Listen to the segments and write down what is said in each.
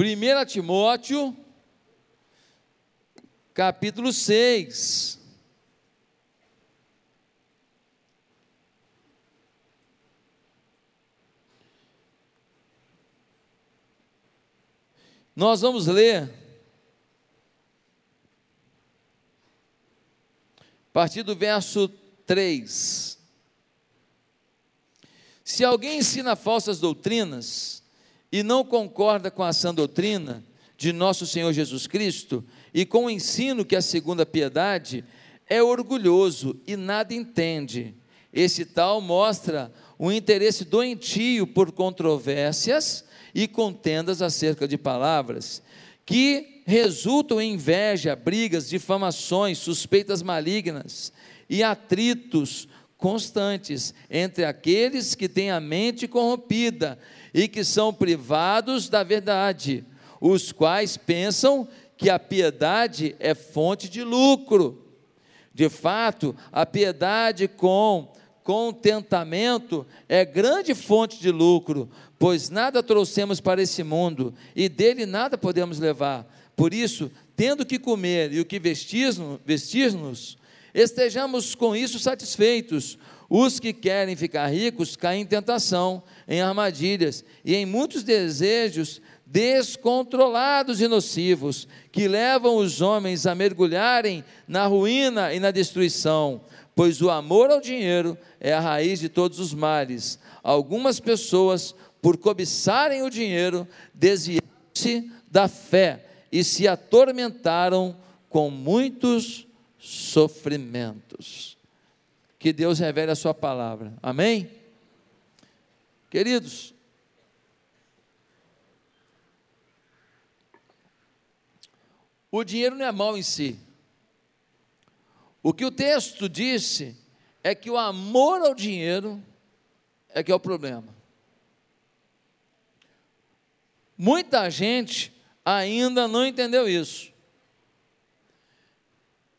1 Timóteo, capítulo 6. Nós vamos ler a partir do verso 3. Se alguém ensina falsas doutrinas e não concorda com a sã doutrina de nosso Senhor Jesus Cristo e com o ensino que a segunda piedade, é orgulhoso e nada entende. Esse tal mostra um interesse doentio por controvérsias e contendas acerca de palavras, que resultam em inveja, brigas, difamações, suspeitas malignas e atritos constantes entre aqueles que têm a mente corrompida e que são privados da verdade, os quais pensam que a piedade é fonte de lucro. De fato, a piedade com contentamento é grande fonte de lucro, pois nada trouxemos para esse mundo e dele nada podemos levar. Por isso, tendo que comer e o que vestir-nos, estejamos com isso satisfeitos. Os que querem ficar ricos caem em tentação, em armadilhas e em muitos desejos descontrolados e nocivos, que levam os homens a mergulharem na ruína e na destruição, pois o amor ao dinheiro é a raiz de todos os males. Algumas pessoas, por cobiçarem o dinheiro, desviaram-se da fé e se atormentaram com muitos sofrimentos. Que Deus revele a Sua palavra. Amém? Queridos, o dinheiro não é mal em si. O que o texto disse é que o amor ao dinheiro é que é o problema. Muita gente ainda não entendeu isso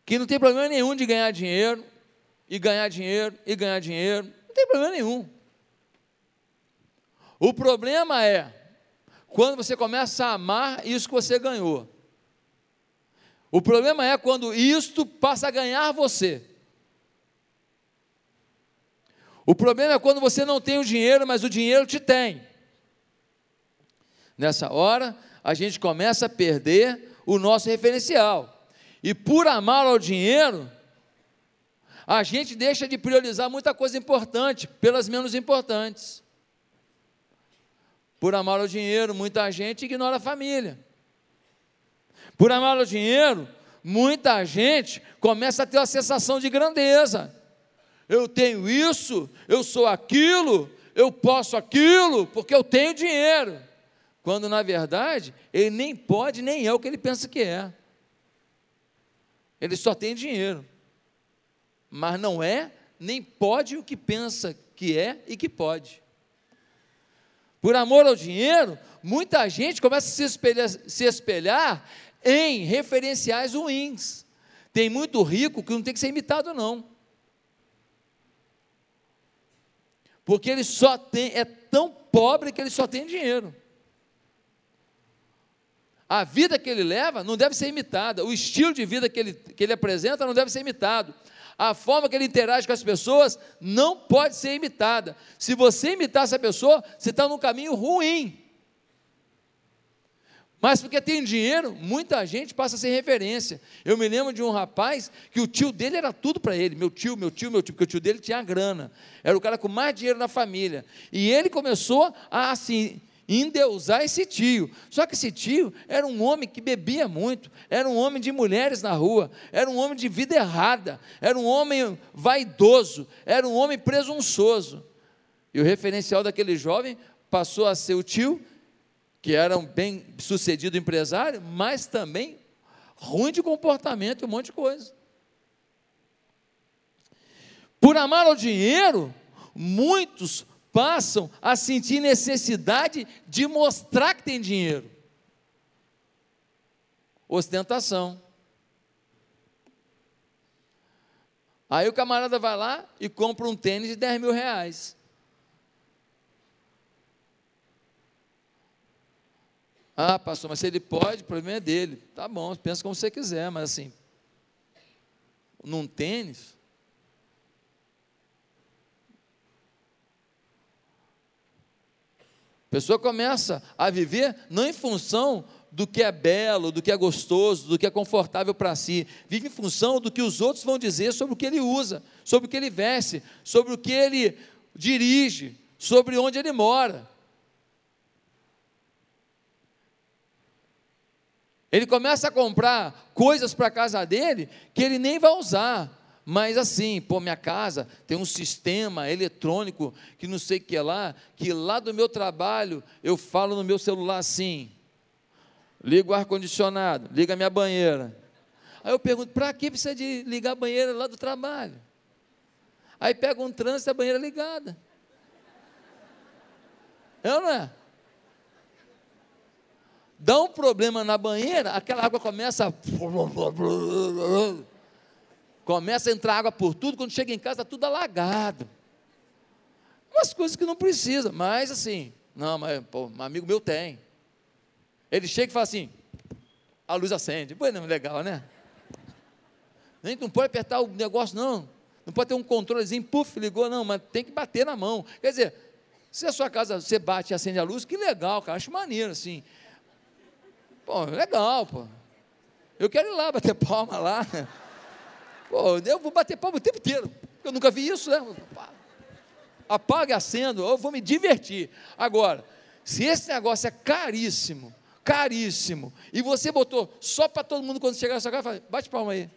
que não tem problema nenhum de ganhar dinheiro, e ganhar dinheiro, e ganhar dinheiro, não tem problema nenhum. O problema é quando você começa a amar isso que você ganhou. O problema é quando isto passa a ganhar você. O problema é quando você não tem o dinheiro, mas o dinheiro te tem. Nessa hora, a gente começa a perder o nosso referencial. E por amar ao dinheiro, a gente deixa de priorizar muita coisa importante pelas menos importantes. Por amar ao dinheiro, muita gente ignora a família. Por amar ao dinheiro, muita gente começa a ter a sensação de grandeza. Eu tenho isso, eu sou aquilo, eu posso aquilo, porque eu tenho dinheiro. Quando na verdade, ele nem pode, nem é o que ele pensa que é. Ele só tem dinheiro, mas não é, nem pode o que pensa que é e que pode. Por amor ao dinheiro, muita gente começa a se espelhar, se espelhar em referenciais ruins. Tem muito rico que não tem que ser imitado, não. Porque ele só tem, é tão pobre que ele só tem dinheiro. A vida que ele leva não deve ser imitada, o estilo de vida que ele, que ele apresenta não deve ser imitado. A forma que ele interage com as pessoas não pode ser imitada. Se você imitar essa pessoa, você está num caminho ruim. Mas porque tem dinheiro, muita gente passa a ser referência. Eu me lembro de um rapaz que o tio dele era tudo para ele. Meu tio, meu tio, meu tio, porque o tio dele tinha grana. Era o cara com mais dinheiro na família. E ele começou a assim endeusar esse tio. Só que esse tio era um homem que bebia muito, era um homem de mulheres na rua, era um homem de vida errada, era um homem vaidoso, era um homem presunçoso. E o referencial daquele jovem passou a ser o tio, que era um bem sucedido empresário, mas também ruim de comportamento e um monte de coisa. Por amar ao dinheiro, muitos passam a sentir necessidade de mostrar que tem dinheiro. Ostentação. Aí o camarada vai lá e compra um tênis de 10 mil reais. Ah, pastor, mas se ele pode, o problema é dele. Tá bom, pensa como você quiser, mas assim, num tênis, a pessoa começa a viver não em função do que é belo, do que é gostoso, do que é confortável para si, vive em função do que os outros vão dizer sobre o que ele usa, sobre o que ele veste, sobre o que ele dirige, sobre onde ele mora. Ele começa a comprar coisas para a casa dele que ele nem vai usar. Mas assim, pô, minha casa tem um sistema eletrônico que não sei o que é lá, que lá do meu trabalho eu falo no meu celular assim: liga o ar-condicionado, liga a minha banheira. Aí eu pergunto: para que precisa de ligar a banheira lá do trabalho? Aí pega um trânsito e a banheira ligada. É ou não é? dá um problema na banheira, aquela água começa a... começa a entrar água por tudo, quando chega em casa está tudo alagado. Umas coisas que não precisa, mas assim, não, mas pô, um amigo meu tem. Ele chega e fala assim, a luz acende. Não, legal, né? Nem não pode apertar o negócio, não. Não pode ter um controlezinho, puf, ligou, não, mas tem que bater na mão. Quer dizer, se a sua casa você bate e acende a luz, que legal, cara, acho maneiro assim. Pô, legal, pô. Eu quero ir lá bater palma lá. Pô, eu vou bater palma o tempo inteiro. Eu nunca vi isso, né? Apaga, acendo, eu vou me divertir. Agora, se esse negócio é caríssimo, caríssimo, e você botou só para todo mundo quando chegar na sua casa, bate palma aí.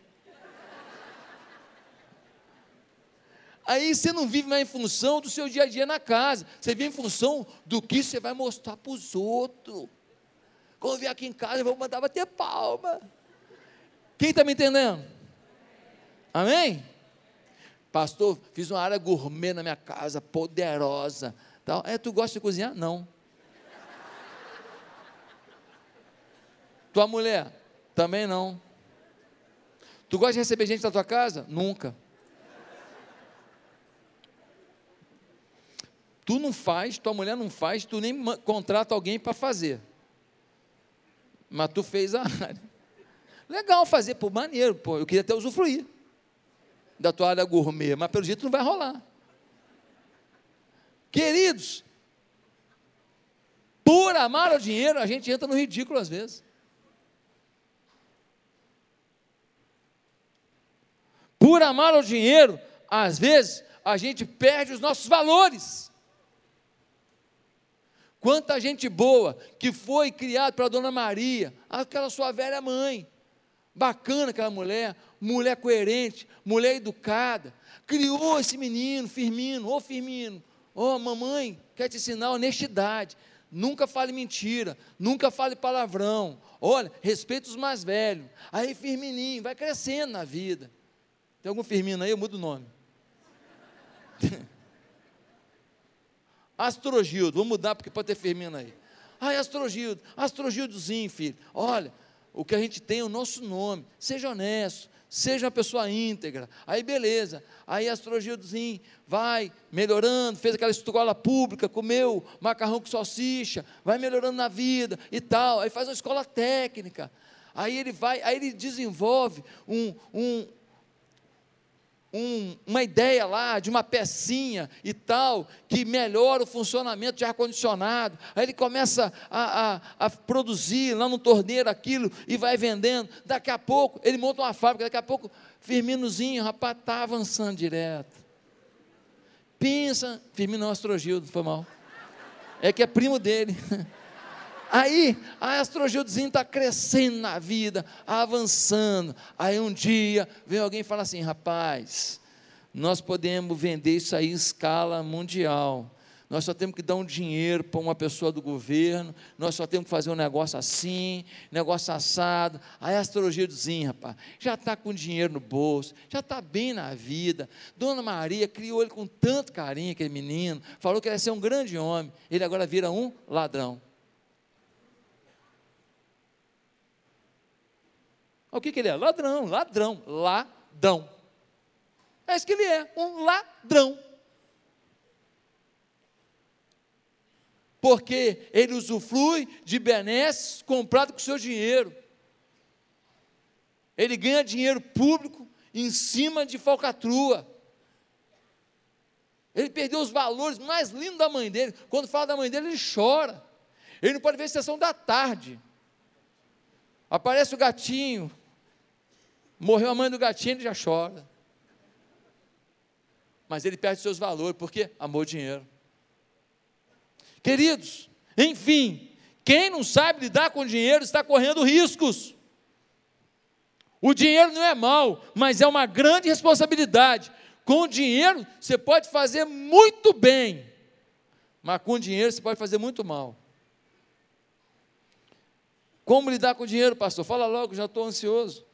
Aí você não vive mais em função do seu dia a dia na casa, você vive em função do que você vai mostrar para os outros. Quando vier aqui em casa, eu vou mandar bater palma. Quem está me entendendo? Amém? Pastor, fiz uma área gourmet na minha casa, poderosa. Tal. É, tu gosta de cozinhar? Não. Tua mulher? Também não. Tu gosta de receber gente na tua casa? Nunca. Tu não faz, tua mulher não faz, tu nem contrata alguém para fazer mas tu fez a área. Legal fazer, pô, maneiro, pô, eu queria até usufruir da área gourmet, mas pelo jeito não vai rolar. Queridos, por amar o dinheiro, a gente entra no ridículo às vezes. Por amar o dinheiro, às vezes, a gente perde os nossos valores. Quanta gente boa que foi criada pela Dona Maria, aquela sua velha mãe. Bacana aquela mulher, mulher coerente, mulher educada. Criou esse menino, Firmino, ô Firmino, ô mamãe, quer te ensinar honestidade. Nunca fale mentira, nunca fale palavrão. Olha, respeita os mais velhos. Aí Firmininho, vai crescendo na vida. Tem algum Firmino aí? Eu mudo o nome. Astrogildo, vou mudar porque pode ter Firmino aí. Ai, Astrogildo, Astrogildozinho, filho. Olha, o que a gente tem é o nosso nome. Seja honesto, seja uma pessoa íntegra. Aí beleza. Aí Astrogildozinho vai melhorando, fez aquela escola pública, comeu macarrão com salsicha, vai melhorando na vida e tal. Aí faz uma escola técnica. Aí ele vai, aí ele desenvolve um, um, um, uma ideia lá de uma pecinha e tal, que melhora o funcionamento de ar-condicionado. Aí ele começa a, a, a, produzir lá no torneiro aquilo e vai vendendo. Daqui a pouco, ele monta uma fábrica, daqui a pouco, Firminozinho, rapaz, está avançando direto. Pensa, Firmino Astrogildo, foi mal. É que é primo dele. Aí a astrogildozinho está crescendo na vida, avançando. Aí um dia vem alguém e fala assim: rapaz, nós podemos vender isso aí em escala mundial. Nós só temos que dar um dinheiro para uma pessoa do governo, nós só temos que fazer um negócio assim, negócio assado. Aí a astrogildozinho, rapaz, já está com dinheiro no bolso, já está bem na vida. Dona Maria criou ele com tanto carinho, aquele menino, falou que ele ia ser um grande homem. Ele agora vira um ladrão. O que, que ele é? Ladrão, ladrão, ladrão. É isso que ele é, um ladrão. Porque ele usufrui de benesses comprado com seu dinheiro. Ele ganha dinheiro público em cima de falcatrua. Ele perdeu os valores mais lindos da mãe dele. Quando fala da mãe dele, ele chora. Ele não pode ver a sessão da tarde. Aparece o gatinho. Morreu a mãe do gatinho, ele já chora. Mas ele perde seus valores, porque amor dinheiro. Queridos, enfim, quem não sabe lidar com dinheiro está correndo riscos. O dinheiro não é mal, mas é uma grande responsabilidade. Com dinheiro você pode fazer muito bem, mas com dinheiro você pode fazer muito mal. Como lidar com dinheiro, pastor? Fala logo, já estou ansioso.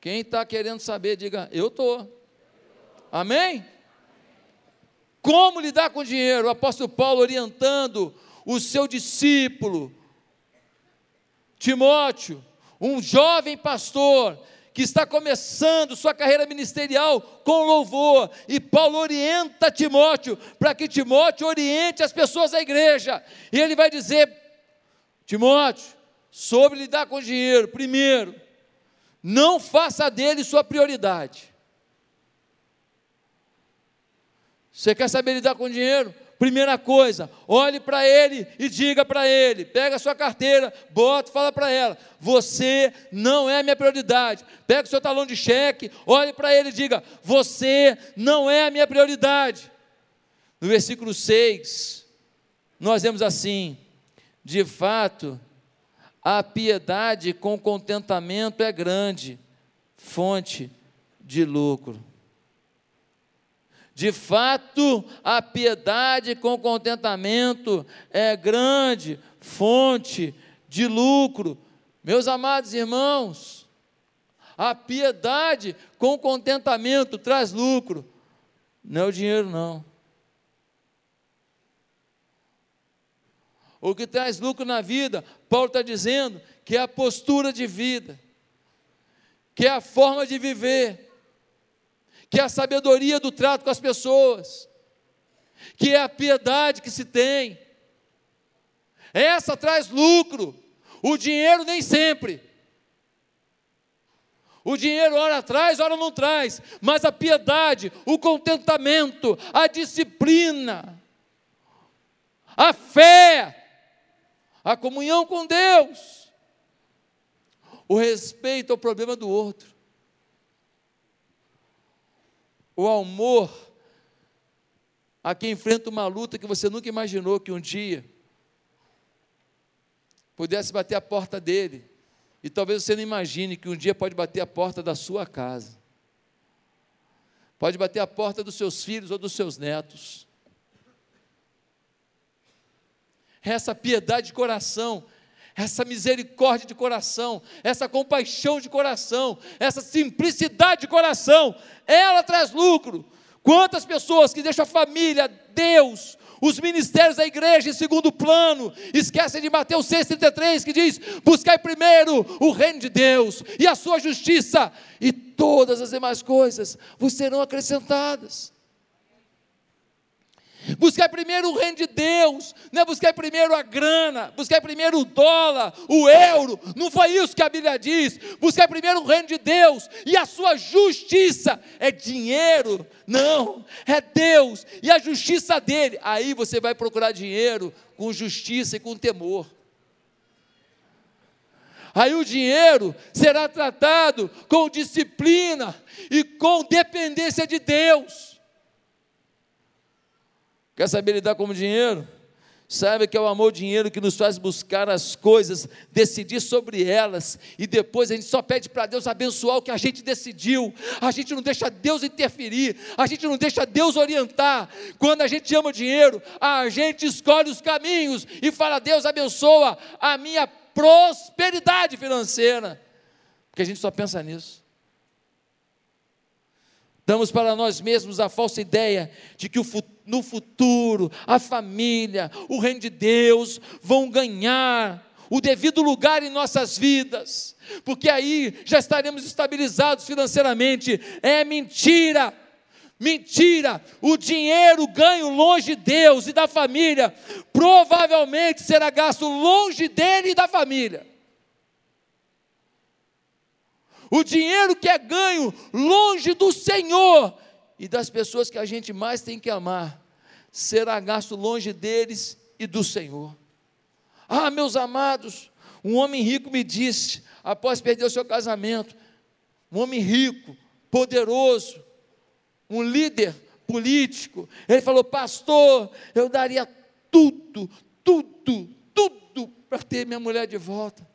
Quem está querendo saber, diga, eu estou. Amém? Como lidar com dinheiro? O apóstolo Paulo orientando o seu discípulo, Timóteo, um jovem pastor, que está começando sua carreira ministerial com louvor, e Paulo orienta Timóteo, para que Timóteo oriente as pessoas da igreja, e ele vai dizer: Timóteo, sobre lidar com dinheiro, primeiro, não faça dele sua prioridade. Você quer saber lidar com dinheiro? Primeira coisa, olhe para ele e diga para ele: pega a sua carteira, bota, fala para ela: você não é a minha prioridade. Pega o seu talão de cheque, olhe para ele e diga: você não é a minha prioridade. No versículo 6, nós vemos assim: de fato, a piedade com contentamento é grande, fonte de lucro. De fato, a piedade com contentamento é grande fonte de lucro. Meus amados irmãos, a piedade com contentamento traz lucro. Não é o dinheiro, não. O que traz lucro na vida, Paulo está dizendo que é a postura de vida, que é a forma de viver que é a sabedoria do trato com as pessoas, que é a piedade que se tem. Essa traz lucro, o dinheiro nem sempre. O dinheiro ora traz, ora não traz, mas a piedade, o contentamento, a disciplina, a fé, a comunhão com Deus, o respeito ao problema do outro, o amor a quem enfrenta uma luta que você nunca imaginou que um dia pudesse bater a porta dele. E talvez você não imagine que um dia pode bater a porta da sua casa. Pode bater a porta dos seus filhos ou dos seus netos. Essa piedade de coração essa misericórdia de coração, essa compaixão de coração, essa simplicidade de coração, ela traz lucro. Quantas pessoas que deixam a família, Deus, os ministérios da igreja em segundo plano, esquecem de Mateus 6,33 que diz: buscai primeiro o reino de Deus e a sua justiça, e todas as demais coisas vos serão acrescentadas. Buscar primeiro o reino de Deus, não é buscar primeiro a grana, buscar primeiro o dólar, o euro, não foi isso que a Bíblia diz. Buscar primeiro o reino de Deus e a sua justiça é dinheiro, não, é Deus e a justiça dele. Aí você vai procurar dinheiro com justiça e com temor. Aí o dinheiro será tratado com disciplina e com dependência de Deus. Quer saber lidar com o dinheiro? Sabe que é o amor ao dinheiro que nos faz buscar as coisas, decidir sobre elas, e depois a gente só pede para Deus abençoar o que a gente decidiu. A gente não deixa Deus interferir, a gente não deixa Deus orientar. Quando a gente ama o dinheiro, a gente escolhe os caminhos e fala: Deus abençoa a minha prosperidade financeira, porque a gente só pensa nisso. Damos para nós mesmos a falsa ideia de que no futuro a família, o reino de Deus vão ganhar o devido lugar em nossas vidas, porque aí já estaremos estabilizados financeiramente. É mentira. Mentira! O dinheiro ganho longe de Deus e da família provavelmente será gasto longe dele e da família. O dinheiro que é ganho longe do Senhor e das pessoas que a gente mais tem que amar será gasto longe deles e do Senhor. Ah, meus amados, um homem rico me disse, após perder o seu casamento, um homem rico, poderoso, um líder político, ele falou: Pastor, eu daria tudo, tudo, tudo para ter minha mulher de volta.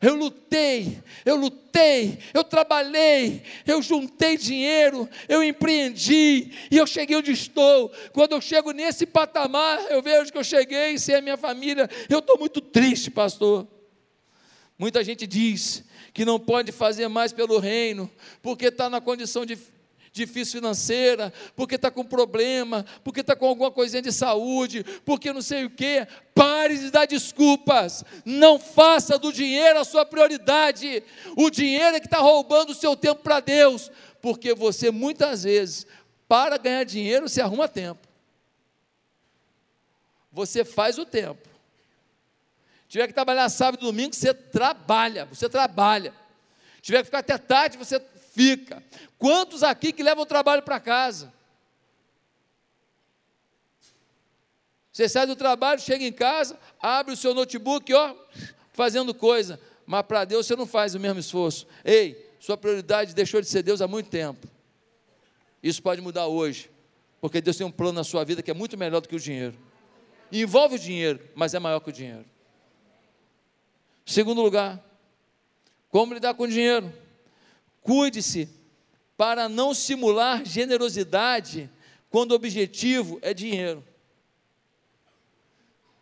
Eu lutei, eu lutei, eu trabalhei, eu juntei dinheiro, eu empreendi e eu cheguei onde estou. Quando eu chego nesse patamar, eu vejo que eu cheguei sem a minha família. Eu estou muito triste, pastor. Muita gente diz que não pode fazer mais pelo reino, porque está na condição de difícil financeira, porque está com problema, porque está com alguma coisinha de saúde, porque não sei o que. Pare de dar desculpas. Não faça do dinheiro a sua prioridade. O dinheiro é que está roubando o seu tempo para Deus, porque você muitas vezes, para ganhar dinheiro, se arruma tempo. Você faz o tempo. Tiver que trabalhar sábado e domingo, você trabalha, você trabalha. Tiver que ficar até tarde, você fica. Quantos aqui que levam o trabalho para casa? Você sai do trabalho, chega em casa, abre o seu notebook, ó, fazendo coisa, mas para Deus você não faz o mesmo esforço. Ei, sua prioridade deixou de ser Deus há muito tempo. Isso pode mudar hoje, porque Deus tem um plano na sua vida que é muito melhor do que o dinheiro. envolve o dinheiro, mas é maior que o dinheiro. Segundo lugar, como lidar com o dinheiro? Cuide-se para não simular generosidade quando o objetivo é dinheiro.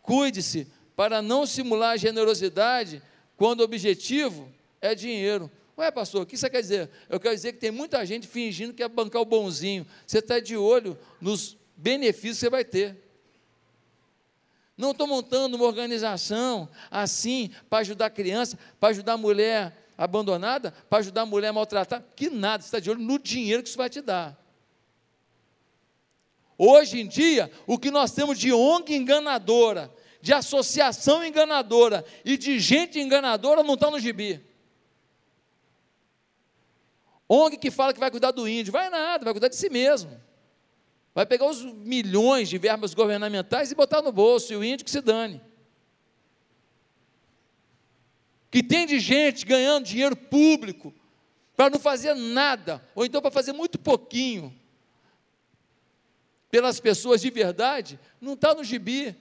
Cuide-se para não simular generosidade quando o objetivo é dinheiro. Ué, pastor, o que você quer dizer? Eu quero dizer que tem muita gente fingindo que é bancar o bonzinho. Você está de olho nos benefícios que você vai ter. Não estou montando uma organização assim para ajudar criança, para ajudar mulher abandonada para ajudar a mulher maltratada. Que nada, você está de olho no dinheiro que isso vai te dar. Hoje em dia, o que nós temos de ONG enganadora, de associação enganadora e de gente enganadora não está no gibi. ONG que fala que vai cuidar do índio, vai nada, vai cuidar de si mesmo. Vai pegar os milhões de verbas governamentais e botar no bolso, e o índio que se dane que tem de gente ganhando dinheiro público para não fazer nada, ou então para fazer muito pouquinho pelas pessoas de verdade, não está no gibi.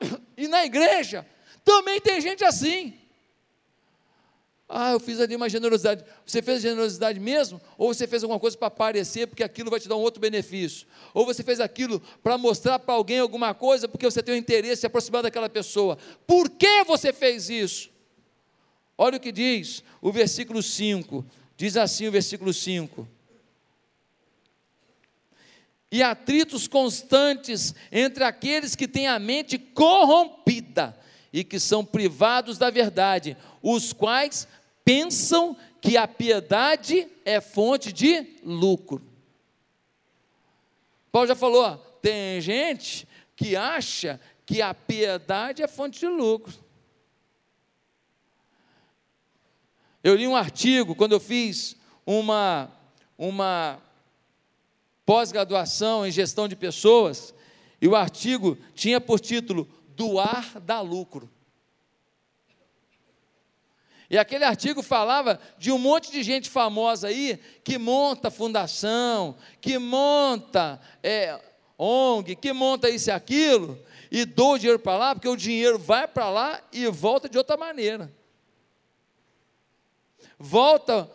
E na igreja também tem gente assim. Ah, eu fiz ali uma generosidade. Você fez generosidade mesmo? Ou você fez alguma coisa para aparecer, porque aquilo vai te dar um outro benefício? Ou você fez aquilo para mostrar para alguém alguma coisa, porque você tem um interesse em se aproximar daquela pessoa? Por que você fez isso? Olha o que diz o versículo 5. Diz assim o versículo 5 e atritos constantes entre aqueles que têm a mente corrompida e que são privados da verdade, os quais pensam que a piedade é fonte de lucro. Paulo já falou, tem gente que acha que a piedade é fonte de lucro. Eu li um artigo quando eu fiz uma, uma pós-graduação em gestão de pessoas, e o artigo tinha por título Doar dá lucro. E aquele artigo falava de um monte de gente famosa aí que monta fundação, que monta é, ONG, que monta isso e aquilo, e dou o dinheiro para lá, porque o dinheiro vai para lá e volta de outra maneira. Volta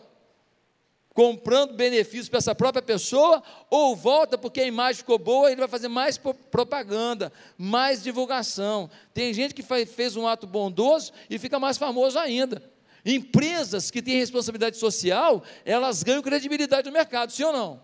comprando benefícios para essa própria pessoa, ou volta porque a imagem ficou boa ele vai fazer mais propaganda, mais divulgação. Tem gente que fez um ato bondoso e fica mais famoso ainda. Empresas que têm responsabilidade social, elas ganham credibilidade no mercado, sim ou não?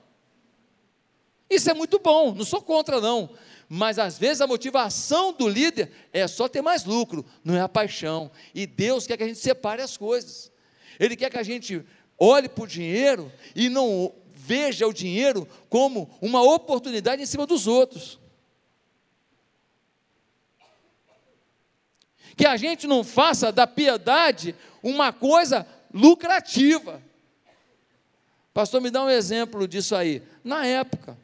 Isso é muito bom, não sou contra não. Mas às vezes a motivação do líder é só ter mais lucro, não é a paixão. E Deus quer que a gente separe as coisas. Ele quer que a gente olhe para o dinheiro e não veja o dinheiro como uma oportunidade em cima dos outros. Que a gente não faça da piedade uma coisa lucrativa. Pastor, me dá um exemplo disso aí. Na época,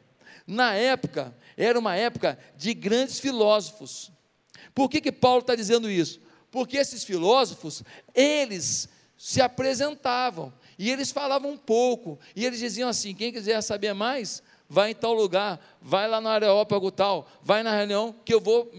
na época, era uma época de grandes filósofos. Por que, que Paulo está dizendo isso? Porque esses filósofos, eles se apresentavam e eles falavam um pouco, e eles diziam assim: quem quiser saber mais, vai em tal lugar, vai lá no Areópago tal, vai na reunião que eu vou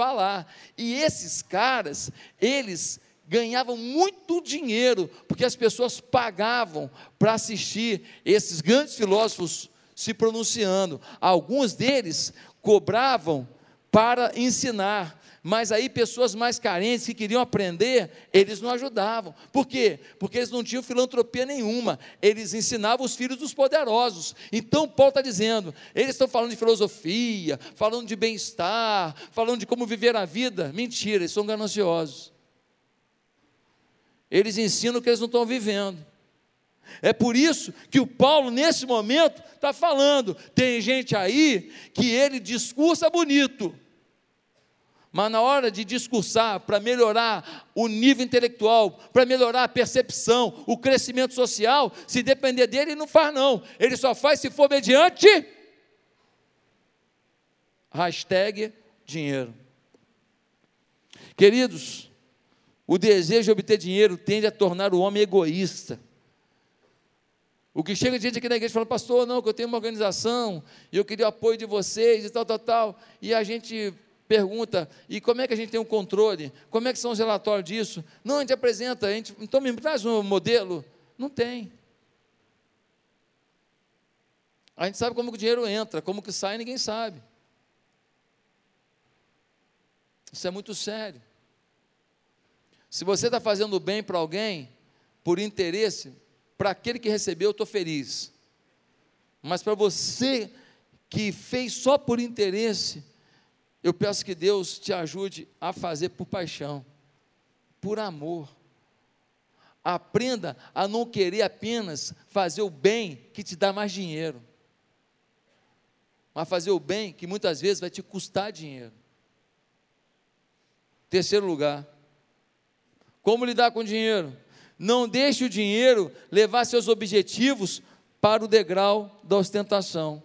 falar. E esses caras, eles ganhavam muito dinheiro, porque as pessoas pagavam para assistir esses grandes filósofos se pronunciando. Alguns deles cobravam para ensinar, mas aí pessoas mais carentes que queriam aprender, eles não ajudavam. Por quê? Porque eles não tinham filantropia nenhuma, eles ensinavam os filhos dos poderosos. Então Paulo está dizendo, eles estão falando de filosofia, falando de bem-estar, falando de como viver a vida. Mentira, eles são gananciosos. Eles ensinam o que eles não estão vivendo. É por isso que o Paulo, nesse momento, está falando. Tem gente aí que ele discursa bonito, mas na hora de discursar para melhorar o nível intelectual, para melhorar a percepção, o crescimento social, se depender dele, ele não faz, não. Ele só faz se for mediante. Hashtag dinheiro. Queridos, o desejo de obter dinheiro tende a tornar o homem egoísta. O que chega de gente aqui na igreja falando, pastor, não, que eu tenho uma organização e eu queria o apoio de vocês e tal, tal, tal. E a gente pergunta, e como é que a gente tem um controle? Como é que são os relatórios disso? Não, a gente apresenta, a gente, então me traz um modelo. Não tem. A gente sabe como que o dinheiro entra, como que sai, ninguém sabe. Isso é muito sério. Se você está fazendo bem para alguém, por interesse, para aquele que recebeu, eu estou feliz. Mas para você que fez só por interesse, eu peço que Deus te ajude a fazer por paixão, por amor. Aprenda a não querer apenas fazer o bem que te dá mais dinheiro, mas fazer o bem que muitas vezes vai te custar dinheiro. Terceiro lugar, como lidar com o dinheiro? Não deixe o dinheiro levar seus objetivos para o degrau da ostentação.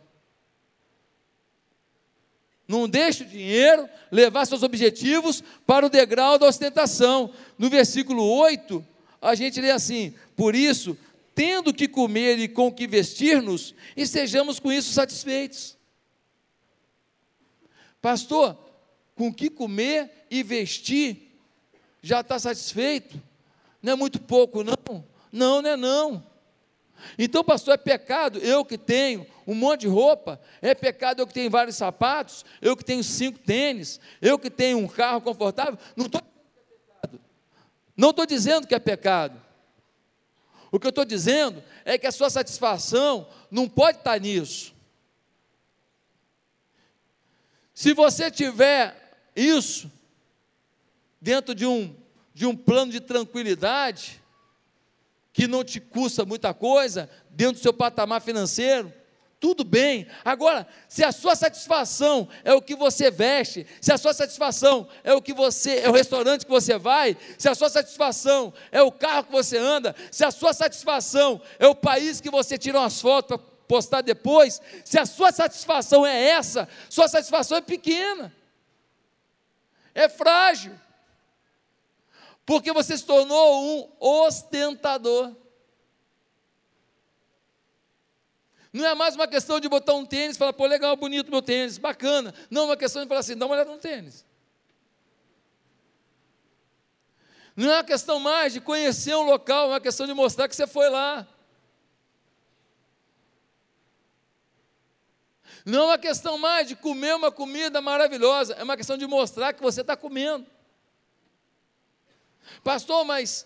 Não deixe o dinheiro levar seus objetivos para o degrau da ostentação. No versículo 8, a gente lê assim: Por isso, tendo que comer e com que vestir-nos, e sejamos com isso satisfeitos. Pastor, com que comer e vestir já está satisfeito? Não é muito pouco, não? Não, não é não. Então, pastor, é pecado eu que tenho um monte de roupa, é pecado eu que tenho vários sapatos, eu que tenho cinco tênis, eu que tenho um carro confortável. Não estou não estou dizendo que é pecado. O que eu estou dizendo é que a sua satisfação não pode estar nisso. Se você tiver isso, dentro de um, de um plano de tranquilidade, que não te custa muita coisa, dentro do seu patamar financeiro, tudo bem. Agora, se a sua satisfação é o que você veste, se a sua satisfação é o que você é o restaurante que você vai, se a sua satisfação é o carro que você anda, se a sua satisfação é o país que você tira umas fotos para postar depois, se a sua satisfação é essa, sua satisfação é pequena. É frágil porque você se tornou um ostentador. Não é mais uma questão de botar um tênis e falar, pô, legal, bonito meu tênis, bacana. Não, é uma questão de falar assim, dá uma olhada no tênis. Não é uma questão mais de conhecer um local, é uma questão de mostrar que você foi lá. Não é uma questão mais de comer uma comida maravilhosa, é uma questão de mostrar que você está comendo. Pastor, mas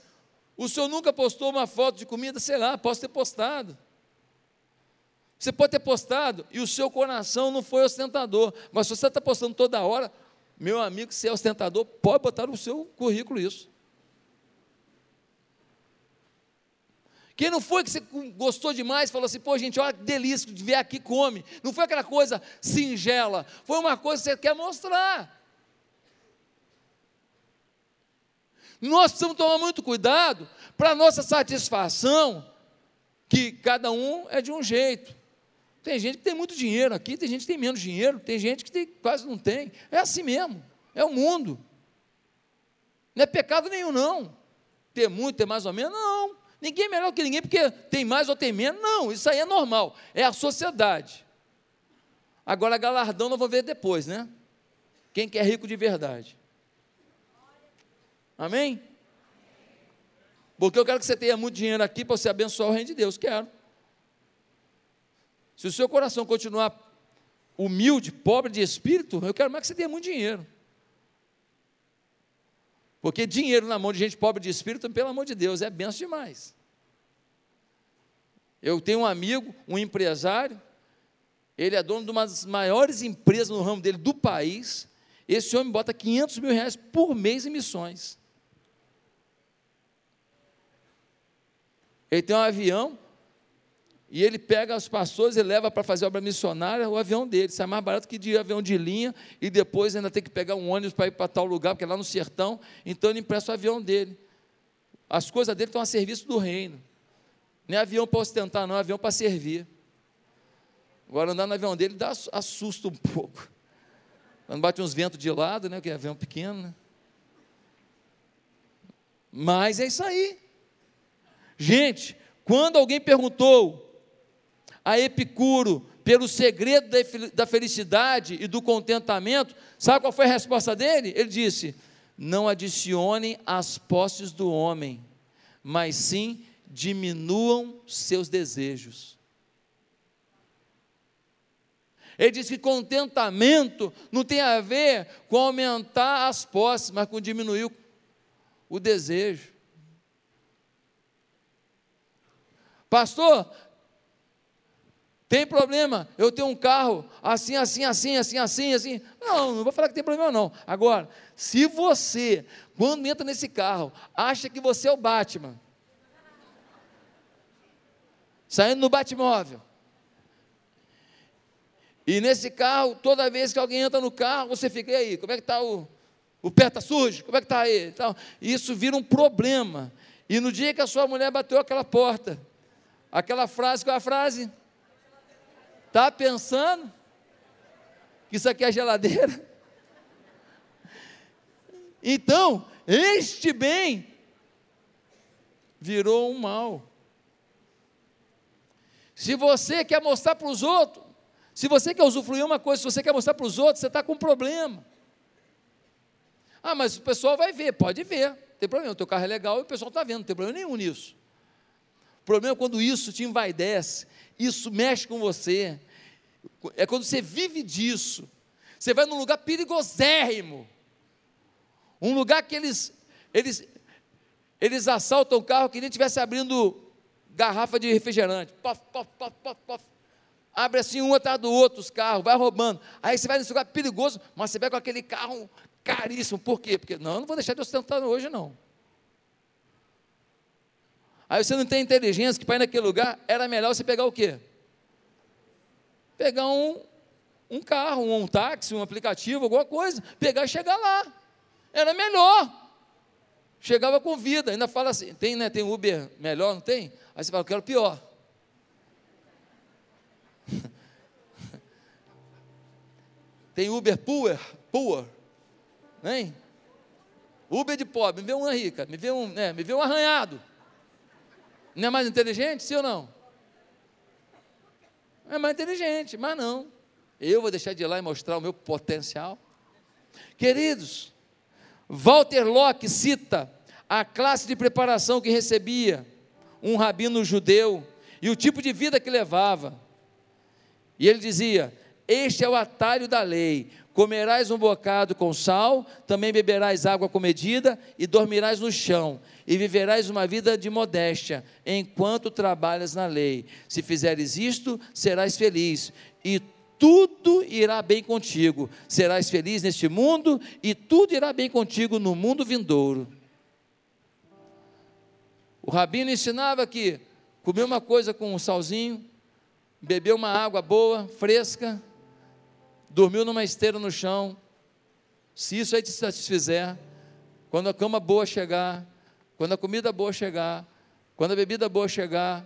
o senhor nunca postou uma foto de comida? Sei lá, posso ter postado. Você pode ter postado e o seu coração não foi ostentador, mas se você está postando toda hora, meu amigo, se é ostentador, pode botar no seu currículo isso. Quem não foi que você gostou demais, falou assim, pô, gente, olha que delícia de ver aqui, come. Não foi aquela coisa singela, foi uma coisa que você quer mostrar. Nós precisamos tomar muito cuidado para nossa satisfação, que cada um é de um jeito. Tem gente que tem muito dinheiro aqui, tem gente que tem menos dinheiro, tem gente que tem, quase não tem. É assim mesmo, é o mundo. Não é pecado nenhum, não. Ter muito, ter mais ou menos, não. Ninguém é melhor que ninguém porque tem mais ou tem menos. Não, isso aí é normal. É a sociedade. Agora, galardão nós vamos ver depois, né? Quem quer rico de verdade. Amém? Porque eu quero que você tenha muito dinheiro aqui para você abençoar o reino de Deus. Quero. Se o seu coração continuar humilde, pobre de espírito, eu quero mais que você tenha muito dinheiro. Porque dinheiro na mão de gente pobre de espírito, pelo amor de Deus, é benção demais. Eu tenho um amigo, um empresário, ele é dono de uma das maiores empresas no ramo dele do país. Esse homem bota 500 mil reais por mês em missões. Ele tem um avião e ele pega os pastores e leva para fazer obra missionária o avião dele. Sai mais barato que de avião de linha e depois ainda tem que pegar um ônibus para ir para tal lugar, porque é lá no sertão. Então ele empresta o avião dele. As coisas dele estão a serviço do reino. Não é avião para ostentar, não, é avião para servir. Agora andar no avião dele dá assusta um pouco. Quando bate uns ventos de lado, né? Que é avião pequeno, né? Mas é isso aí. Gente, quando alguém perguntou a Epicuro pelo segredo da felicidade e do contentamento, sabe qual foi a resposta dele? Ele disse: Não adicionem as posses do homem, mas sim diminuam seus desejos. Ele diz que contentamento não tem a ver com aumentar as posses, mas com diminuir o desejo. Pastor, tem problema, eu tenho um carro assim, assim, assim, assim, assim, assim. Não, não vou falar que tem problema, não. Agora, se você, quando entra nesse carro, acha que você é o Batman, saindo no Batmóvel, e nesse carro, toda vez que alguém entra no carro, você fica, e aí, como é que está o. O pé está sujo? Como é que está aí? Então, isso vira um problema. E no dia que a sua mulher bateu aquela porta, Aquela frase, qual é a frase? Está pensando que isso aqui é geladeira? Então, este bem virou um mal. Se você quer mostrar para os outros, se você quer usufruir uma coisa, se você quer mostrar para os outros, você está com um problema. Ah, mas o pessoal vai ver, pode ver, não tem problema, o teu carro é legal e o pessoal está vendo, não tem problema nenhum nisso problema é quando isso te envaidece, isso mexe com você. É quando você vive disso. Você vai num lugar perigosérrimo. Um lugar que eles, eles, eles assaltam o carro que nem estivesse abrindo garrafa de refrigerante. Pof, pof, pof, pof, pof. Abre assim um atrás do outro os carros, vai roubando. Aí você vai nesse lugar perigoso, mas você vai com aquele carro caríssimo. Por quê? Porque não, eu não vou deixar de ostentar hoje, não. Aí você não tem inteligência que para ir naquele lugar era melhor você pegar o quê? Pegar um, um carro, um, um táxi, um aplicativo, alguma coisa, pegar e chegar lá. Era melhor. Chegava com vida, ainda fala assim, tem, né, tem Uber melhor, não tem? Aí você fala, eu quero pior. tem Uber poor, poor, hein? Uber de pobre, me vê uma rica, me vê um, né, me vê um arranhado. Não é mais inteligente, sim ou não? É mais inteligente, mas não. Eu vou deixar de ir lá e mostrar o meu potencial. Queridos, Walter Locke cita a classe de preparação que recebia um rabino judeu e o tipo de vida que levava. E ele dizia: Este é o atalho da lei. Comerás um bocado com sal, também beberás água com medida e dormirás no chão e viverás uma vida de modéstia, enquanto trabalhas na lei. Se fizeres isto, serás feliz, e tudo irá bem contigo. Serás feliz neste mundo, e tudo irá bem contigo no mundo vindouro. O rabino ensinava que comeu uma coisa com um salzinho, bebeu uma água boa, fresca, dormiu numa esteira no chão. Se isso aí te satisfizer, quando a cama boa chegar, quando a comida boa chegar, quando a bebida boa chegar,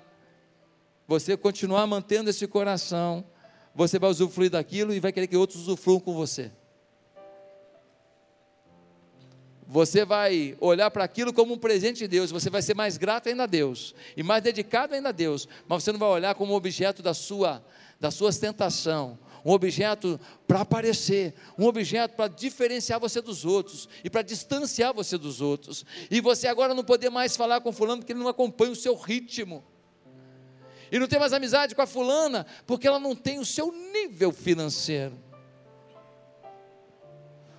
você continuar mantendo esse coração, você vai usufruir daquilo e vai querer que outros usufruam com você. Você vai olhar para aquilo como um presente de Deus, você vai ser mais grato ainda a Deus e mais dedicado ainda a Deus, mas você não vai olhar como objeto da sua da sua ostentação, um objeto para aparecer, um objeto para diferenciar você dos outros e para distanciar você dos outros. E você agora não poder mais falar com fulano porque ele não acompanha o seu ritmo. E não tem mais amizade com a fulana porque ela não tem o seu nível financeiro.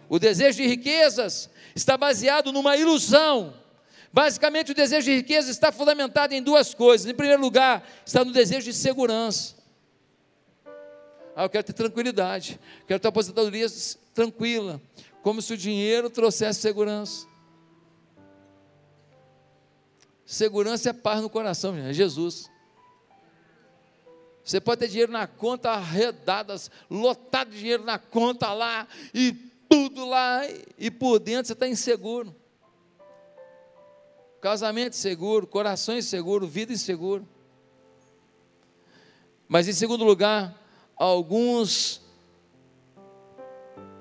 O desejo de riquezas está baseado numa ilusão. Basicamente, o desejo de riqueza está fundamentado em duas coisas. Em primeiro lugar, está no desejo de segurança. Ah, eu quero ter tranquilidade, quero ter aposentadoria tranquila, como se o dinheiro trouxesse segurança. Segurança é paz no coração, é Jesus. Você pode ter dinheiro na conta, arredadas, lotado de dinheiro na conta lá, e tudo lá, e por dentro você está inseguro. Casamento inseguro, coração inseguro, vida inseguro. Mas em segundo lugar, Alguns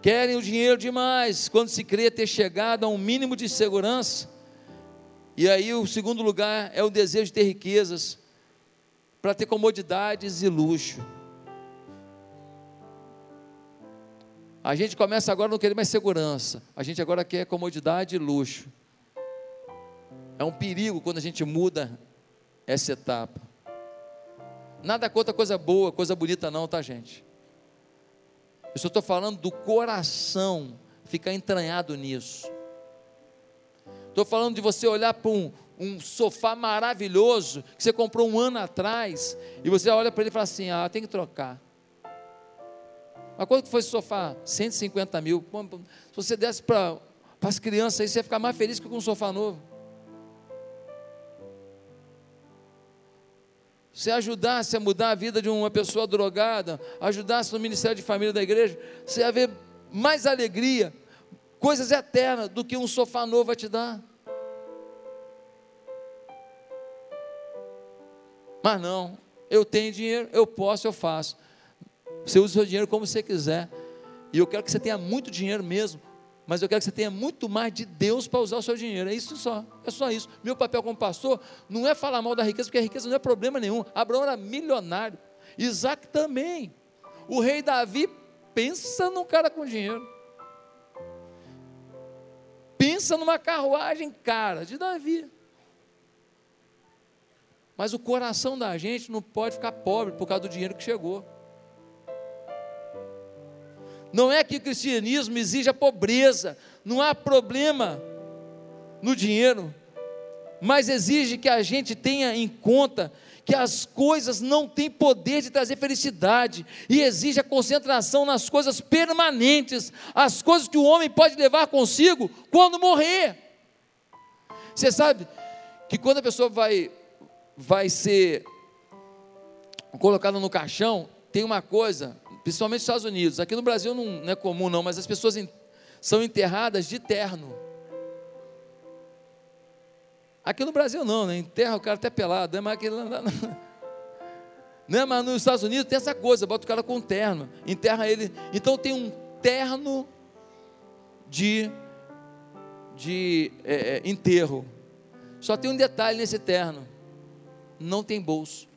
querem o dinheiro demais, quando se crê ter chegado a um mínimo de segurança. E aí o segundo lugar é o desejo de ter riquezas, para ter comodidades e luxo. A gente começa agora a não querer mais segurança, a gente agora quer comodidade e luxo. É um perigo quando a gente muda essa etapa. Nada contra coisa boa, coisa bonita, não, tá, gente? Eu só estou falando do coração ficar entranhado nisso. Estou falando de você olhar para um, um sofá maravilhoso que você comprou um ano atrás e você olha para ele e fala assim: ah, tem que trocar. Mas quanto foi esse sofá? 150 mil. Se você desse para as crianças aí, você ia ficar mais feliz que com um sofá novo. Se ajudasse a mudar a vida de uma pessoa drogada, ajudasse no ministério de família da igreja, você ia ver mais alegria, coisas eternas do que um sofá novo vai te dar. Mas não, eu tenho dinheiro, eu posso, eu faço. Você usa o seu dinheiro como você quiser. E eu quero que você tenha muito dinheiro mesmo, mas eu quero que você tenha muito mais de Deus para usar o seu dinheiro. É isso só, é só isso. Meu papel como pastor não é falar mal da riqueza, porque a riqueza não é problema nenhum. Abraão era milionário, Isaac também. O rei Davi pensa num cara com dinheiro. Pensa numa carruagem cara de Davi. Mas o coração da gente não pode ficar pobre por causa do dinheiro que chegou. Não é que o cristianismo exige a pobreza, não há problema no dinheiro, mas exige que a gente tenha em conta que as coisas não têm poder de trazer felicidade e exige a concentração nas coisas permanentes, as coisas que o homem pode levar consigo quando morrer. Você sabe que quando a pessoa vai vai ser colocada no caixão, tem uma coisa principalmente nos Estados Unidos. Aqui no Brasil não, não é comum, não, mas as pessoas são enterradas de terno. Aqui no Brasil não, né? Enterra o cara até pelado, né? mas não, né? Mas nos Estados Unidos tem essa coisa, bota o cara com terno, enterra ele. Então tem um terno de, de é, é enterro. Só tem um detalhe nesse terno: não tem bolso.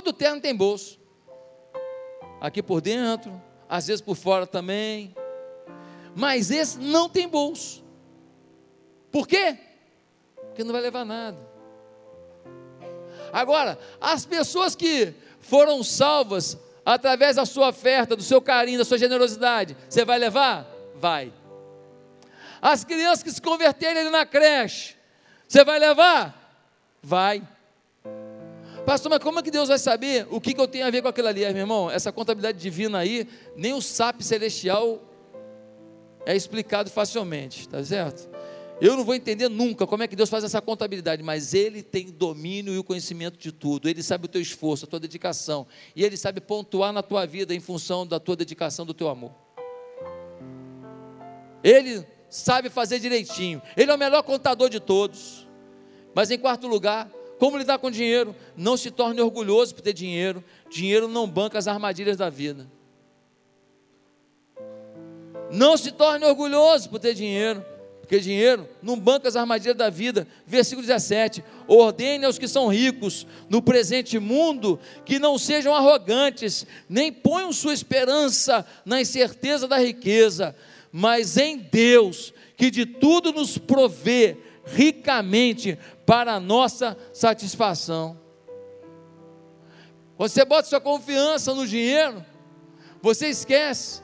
Todo terno tem bolso. Aqui por dentro, às vezes por fora também. Mas esse não tem bolso. Por quê? Porque não vai levar nada. Agora, as pessoas que foram salvas através da sua oferta, do seu carinho, da sua generosidade, você vai levar? Vai. As crianças que se converterem ali na creche, você vai levar? Vai. Pastor, mas como é que Deus vai saber o que, que eu tenho a ver com aquilo ali, meu irmão? Essa contabilidade divina aí, nem o SAP celestial é explicado facilmente, tá certo? Eu não vou entender nunca como é que Deus faz essa contabilidade, mas Ele tem domínio e o conhecimento de tudo. Ele sabe o teu esforço, a tua dedicação. E Ele sabe pontuar na tua vida em função da tua dedicação, do teu amor. Ele sabe fazer direitinho. Ele é o melhor contador de todos. Mas em quarto lugar, como lidar com dinheiro? Não se torne orgulhoso por ter dinheiro. Dinheiro não banca as armadilhas da vida. Não se torne orgulhoso por ter dinheiro porque dinheiro não banca as armadilhas da vida. Versículo 17: Ordene aos que são ricos no presente mundo que não sejam arrogantes, nem ponham sua esperança na incerteza da riqueza, mas em Deus, que de tudo nos provê ricamente para a nossa satisfação. Você bota sua confiança no dinheiro, você esquece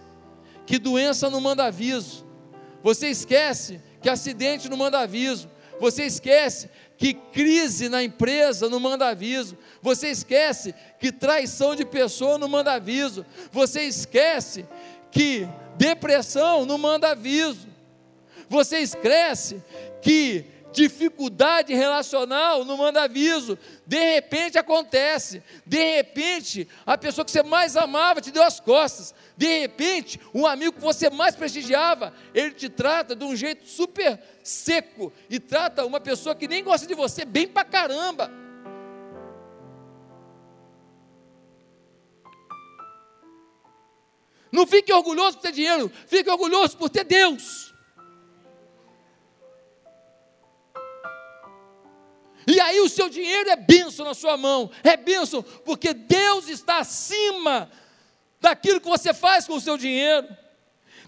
que doença não manda aviso, você esquece que acidente não manda aviso. Você esquece que crise na empresa não manda aviso. Você esquece que traição de pessoa não manda aviso. Você esquece que depressão não manda aviso. Você esquece que dificuldade relacional não manda aviso. De repente acontece. De repente, a pessoa que você mais amava te deu as costas. De repente, um amigo que você mais prestigiava, ele te trata de um jeito super seco e trata uma pessoa que nem gosta de você bem pra caramba. Não fique orgulhoso por ter dinheiro, fique orgulhoso por ter Deus. E aí o seu dinheiro é benção na sua mão, é benção, porque Deus está acima daquilo que você faz com o seu dinheiro.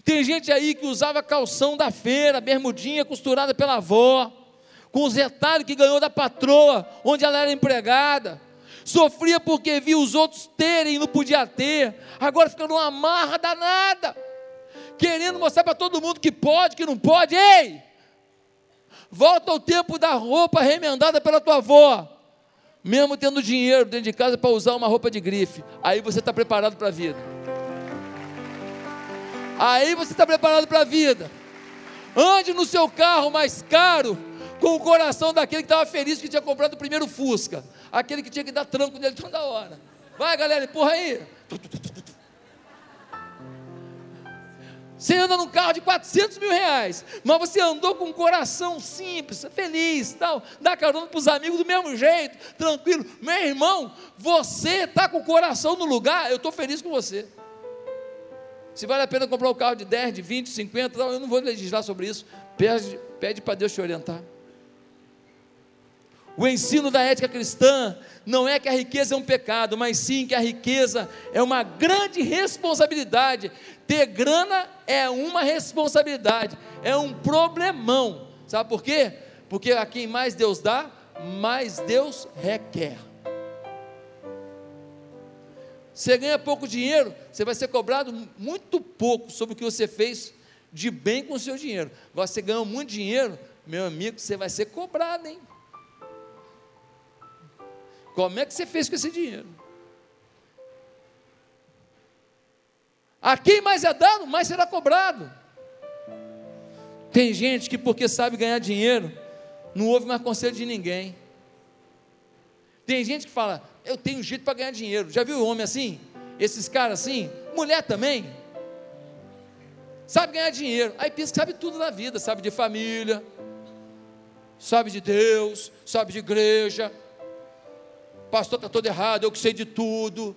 Tem gente aí que usava calção da feira, bermudinha costurada pela avó, com os retalhos que ganhou da patroa, onde ela era empregada. Sofria porque via os outros terem e não podia ter. Agora fica numa marra danada, querendo mostrar para todo mundo que pode, que não pode. Ei! Volta ao tempo da roupa remendada pela tua avó. Mesmo tendo dinheiro dentro de casa para usar uma roupa de grife. Aí você está preparado para a vida. Aí você está preparado para a vida. Ande no seu carro mais caro, com o coração daquele que estava feliz que tinha comprado o primeiro Fusca. Aquele que tinha que dar tranco nele toda hora. Vai, galera, empurra aí. Você anda num carro de 400 mil reais, mas você andou com um coração simples, feliz, tal, dá carona para os amigos do mesmo jeito, tranquilo. Meu irmão, você está com o coração no lugar, eu estou feliz com você. Se vale a pena comprar um carro de 10, de 20, 50, tal, eu não vou legislar sobre isso. Pede, pede para Deus te orientar. O ensino da ética cristã não é que a riqueza é um pecado, mas sim que a riqueza é uma grande responsabilidade. Ter grana é uma responsabilidade, é um problemão. Sabe por quê? Porque a quem mais Deus dá, mais Deus requer. Você ganha pouco dinheiro, você vai ser cobrado muito pouco sobre o que você fez de bem com o seu dinheiro. Agora, você ganhou muito dinheiro, meu amigo, você vai ser cobrado, hein? Como é que você fez com esse dinheiro? A quem mais é dado, mais será cobrado. Tem gente que, porque sabe ganhar dinheiro, não ouve mais conselho de ninguém. Tem gente que fala, eu tenho jeito para ganhar dinheiro. Já viu homem assim? Esses caras assim? Mulher também. Sabe ganhar dinheiro. Aí pensa que sabe tudo na vida, sabe de família, sabe de Deus, sabe de igreja, pastor está todo errado, eu que sei de tudo.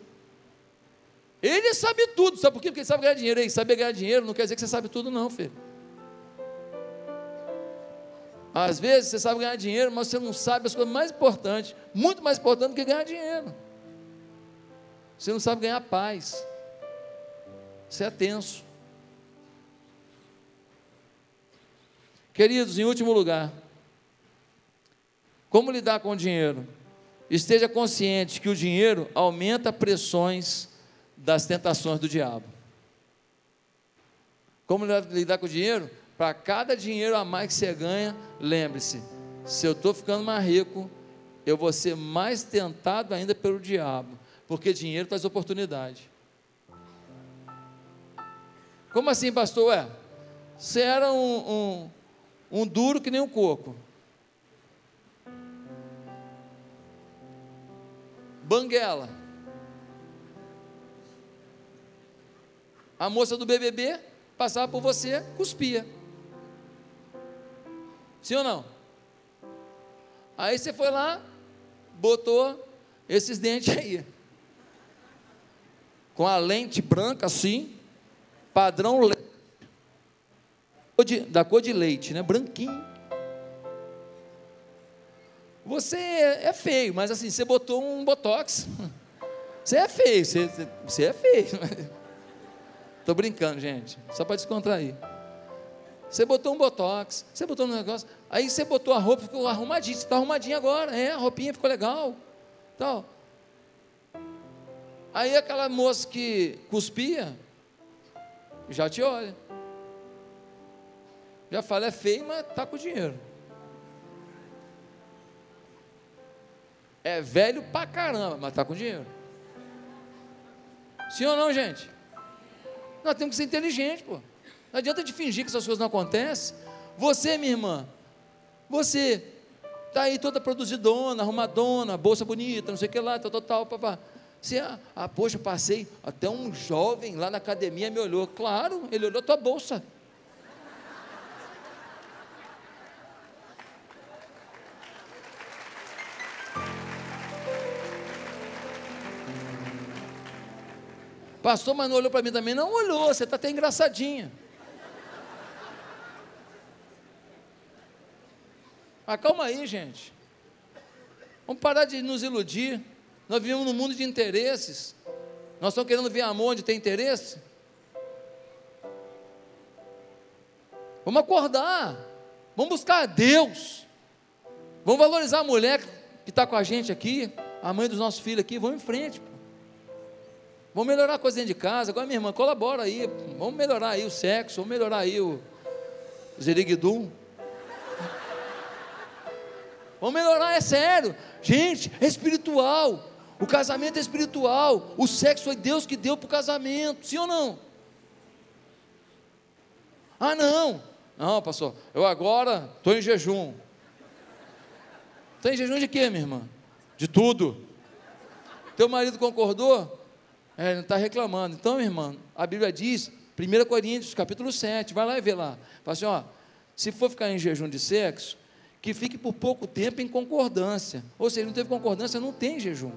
Ele sabe tudo, sabe por quê? Porque ele sabe ganhar dinheiro. Ei, saber ganhar dinheiro não quer dizer que você sabe tudo, não, filho. Às vezes você sabe ganhar dinheiro, mas você não sabe as coisas mais importantes, muito mais importantes do que ganhar dinheiro. Você não sabe ganhar paz. Você é tenso. Queridos, em último lugar, como lidar com o dinheiro? Esteja consciente que o dinheiro aumenta pressões das tentações do diabo. Como lidar com o dinheiro? Para cada dinheiro a mais que você ganha, lembre-se: se eu estou ficando mais rico, eu vou ser mais tentado ainda pelo diabo, porque dinheiro traz oportunidade. Como assim, pastor? Ué, você era um, um, um duro que nem um coco. Banguela. A moça do BBB passava por você, cuspia. Sim ou não? Aí você foi lá, botou esses dentes aí. Com a lente branca assim, padrão. Da cor de leite, né? Branquinho. Você é, é feio, mas assim, você botou um botox. Você é feio, você, você é feio. Estou brincando, gente. Só para descontrair. Você botou um botox, você botou um negócio, aí você botou a roupa, ficou arrumadinho, você está arrumadinho agora, é, a roupinha ficou legal. Tal. Aí aquela moça que cuspia, já te olha. Já fala, é feio, mas está com dinheiro. É velho pra caramba, mas está com dinheiro. Sim ou não, gente? Nós temos que ser inteligentes, pô. Não adianta de fingir que essas coisas não acontecem. Você, minha irmã, você está aí toda produzidona, arrumadona, bolsa bonita, não sei o que lá, tal, tal, tal, papá. Você, ah, ah, poxa, passei, até um jovem lá na academia me olhou. Claro, ele olhou a tua bolsa. Pastor, mas não olhou para mim também? Não olhou, você está até engraçadinha. Acalma aí, gente. Vamos parar de nos iludir. Nós vivemos num mundo de interesses. Nós estamos querendo ver amor onde tem interesse. Vamos acordar. Vamos buscar a Deus. Vamos valorizar a mulher que está com a gente aqui, a mãe dos nossos filhos aqui. Vamos em frente. Vamos melhorar a coisa dentro de casa. Agora, minha irmã, colabora aí. Vamos melhorar aí o sexo, vamos melhorar aí o zeriguidum. Vamos melhorar, é sério. Gente, é espiritual. O casamento é espiritual. O sexo foi Deus que deu para o casamento. Sim ou não? Ah, não. Não, pastor. Eu agora estou em jejum. Está em jejum de quê, minha irmã? De tudo. Teu marido concordou? É, não está reclamando. Então, minha irmã, a Bíblia diz, 1 Coríntios, capítulo 7, vai lá e vê lá. Fala assim, ó, se for ficar em jejum de sexo, que fique por pouco tempo em concordância. Ou seja, não teve concordância, não tem jejum.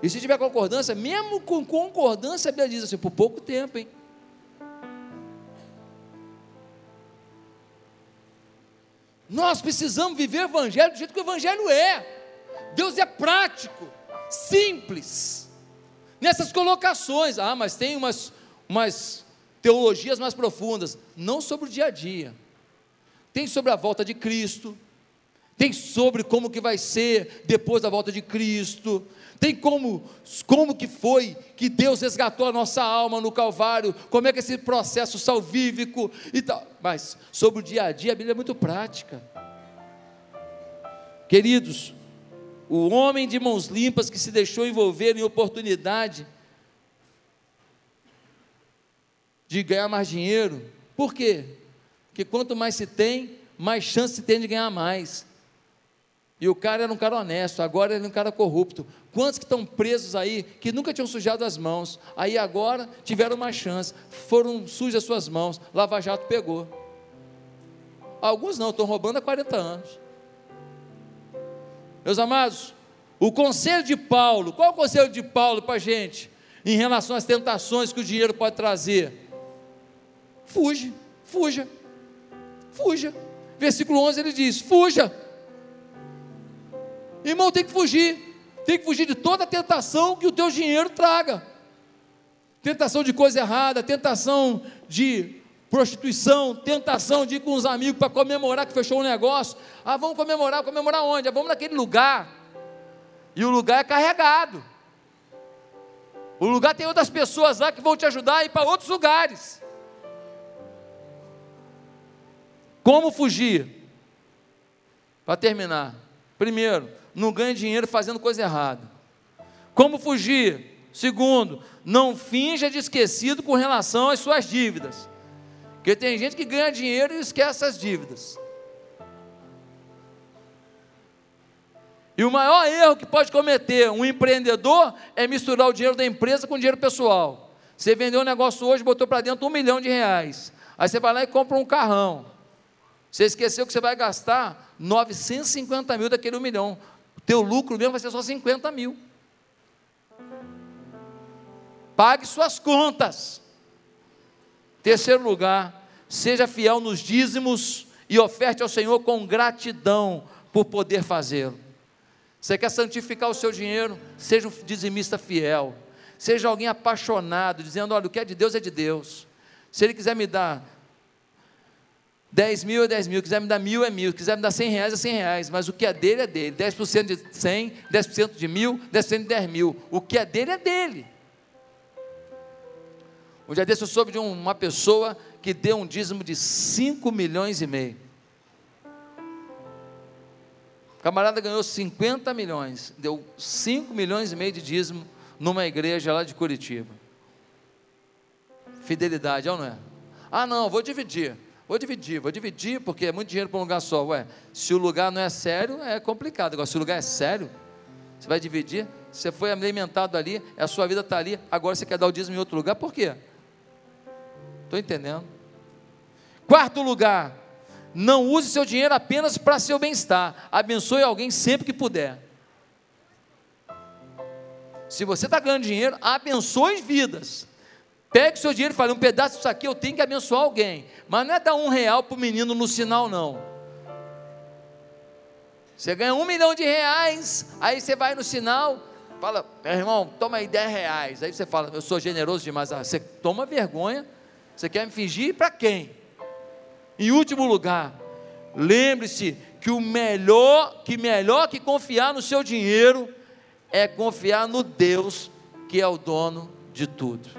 E se tiver concordância, mesmo com concordância, a Bíblia diz assim, por pouco tempo, hein? Nós precisamos viver o Evangelho do jeito que o Evangelho é. Deus é prático, simples nessas colocações. Ah, mas tem umas, umas teologias mais profundas. Não sobre o dia a dia. Tem sobre a volta de Cristo. Tem sobre como que vai ser depois da volta de Cristo. Tem como, como que foi que Deus resgatou a nossa alma no Calvário, como é que é esse processo salvífico e tal. Mas sobre o dia a dia, a Bíblia é muito prática. Queridos, o homem de mãos limpas que se deixou envolver em oportunidade de ganhar mais dinheiro. Por quê? Porque quanto mais se tem, mais chance se tem de ganhar mais. E o cara era um cara honesto, agora ele é um cara corrupto. Quantos que estão presos aí, que nunca tinham sujado as mãos, aí agora tiveram uma chance, foram sujas as suas mãos, Lava Jato pegou. Alguns não, estão roubando há 40 anos. Meus amados, o conselho de Paulo, qual é o conselho de Paulo para a gente em relação às tentações que o dinheiro pode trazer? Fuge, fuja, fuja. Versículo 11 ele diz: fuja. Irmão, tem que fugir, tem que fugir de toda tentação que o teu dinheiro traga. Tentação de coisa errada, tentação de prostituição, tentação de ir com os amigos para comemorar que fechou um negócio. Ah, vamos comemorar, comemorar onde? Ah, vamos naquele lugar. E o lugar é carregado. O lugar tem outras pessoas lá que vão te ajudar a ir para outros lugares. Como fugir? Para terminar. Primeiro, não ganhe dinheiro fazendo coisa errada. Como fugir? Segundo, não finja de esquecido com relação às suas dívidas. Porque tem gente que ganha dinheiro e esquece as dívidas. E o maior erro que pode cometer um empreendedor é misturar o dinheiro da empresa com o dinheiro pessoal. Você vendeu um negócio hoje, botou para dentro um milhão de reais. Aí você vai lá e compra um carrão. Você esqueceu que você vai gastar 950 mil daquele um milhão. O teu lucro mesmo vai ser só 50 mil. Pague suas contas. Terceiro lugar, seja fiel nos dízimos e oferte ao Senhor com gratidão por poder fazê-lo. Você quer santificar o seu dinheiro? Seja um dizimista fiel. Seja alguém apaixonado, dizendo: olha, o que é de Deus é de Deus. Se Ele quiser me dar 10 mil é 10 mil, quiser me dar mil é mil, quiser me dar 100 reais é 100 reais, mas o que é dele é dele. 10% de 100, 10% de mil, 10% de 10 mil. O que é dele é dele. Um dia desse eu soube de uma pessoa que deu um dízimo de 5 milhões e meio. O camarada ganhou 50 milhões, deu 5 milhões e meio de dízimo numa igreja lá de Curitiba. Fidelidade, é ou não é? Ah, não, vou dividir. Vou dividir, vou dividir, porque é muito dinheiro para um lugar só. Ué, se o lugar não é sério, é complicado. Agora, se o lugar é sério, você vai dividir. Você foi alimentado ali, a sua vida está ali, agora você quer dar o dízimo em outro lugar, por quê? Estou entendendo. Quarto lugar, não use seu dinheiro apenas para seu bem-estar. Abençoe alguém sempre que puder. Se você está ganhando dinheiro, abençoe vidas. Pegue seu dinheiro e fale, um pedaço disso aqui eu tenho que abençoar alguém. Mas não é dar um real para o menino no sinal, não. Você ganha um milhão de reais, aí você vai no sinal, fala, meu irmão, toma aí dez reais. Aí você fala, eu sou generoso demais. Ah, você toma vergonha você quer me fingir para quem? Em último lugar, lembre-se que o melhor, que melhor que confiar no seu dinheiro é confiar no Deus que é o dono de tudo.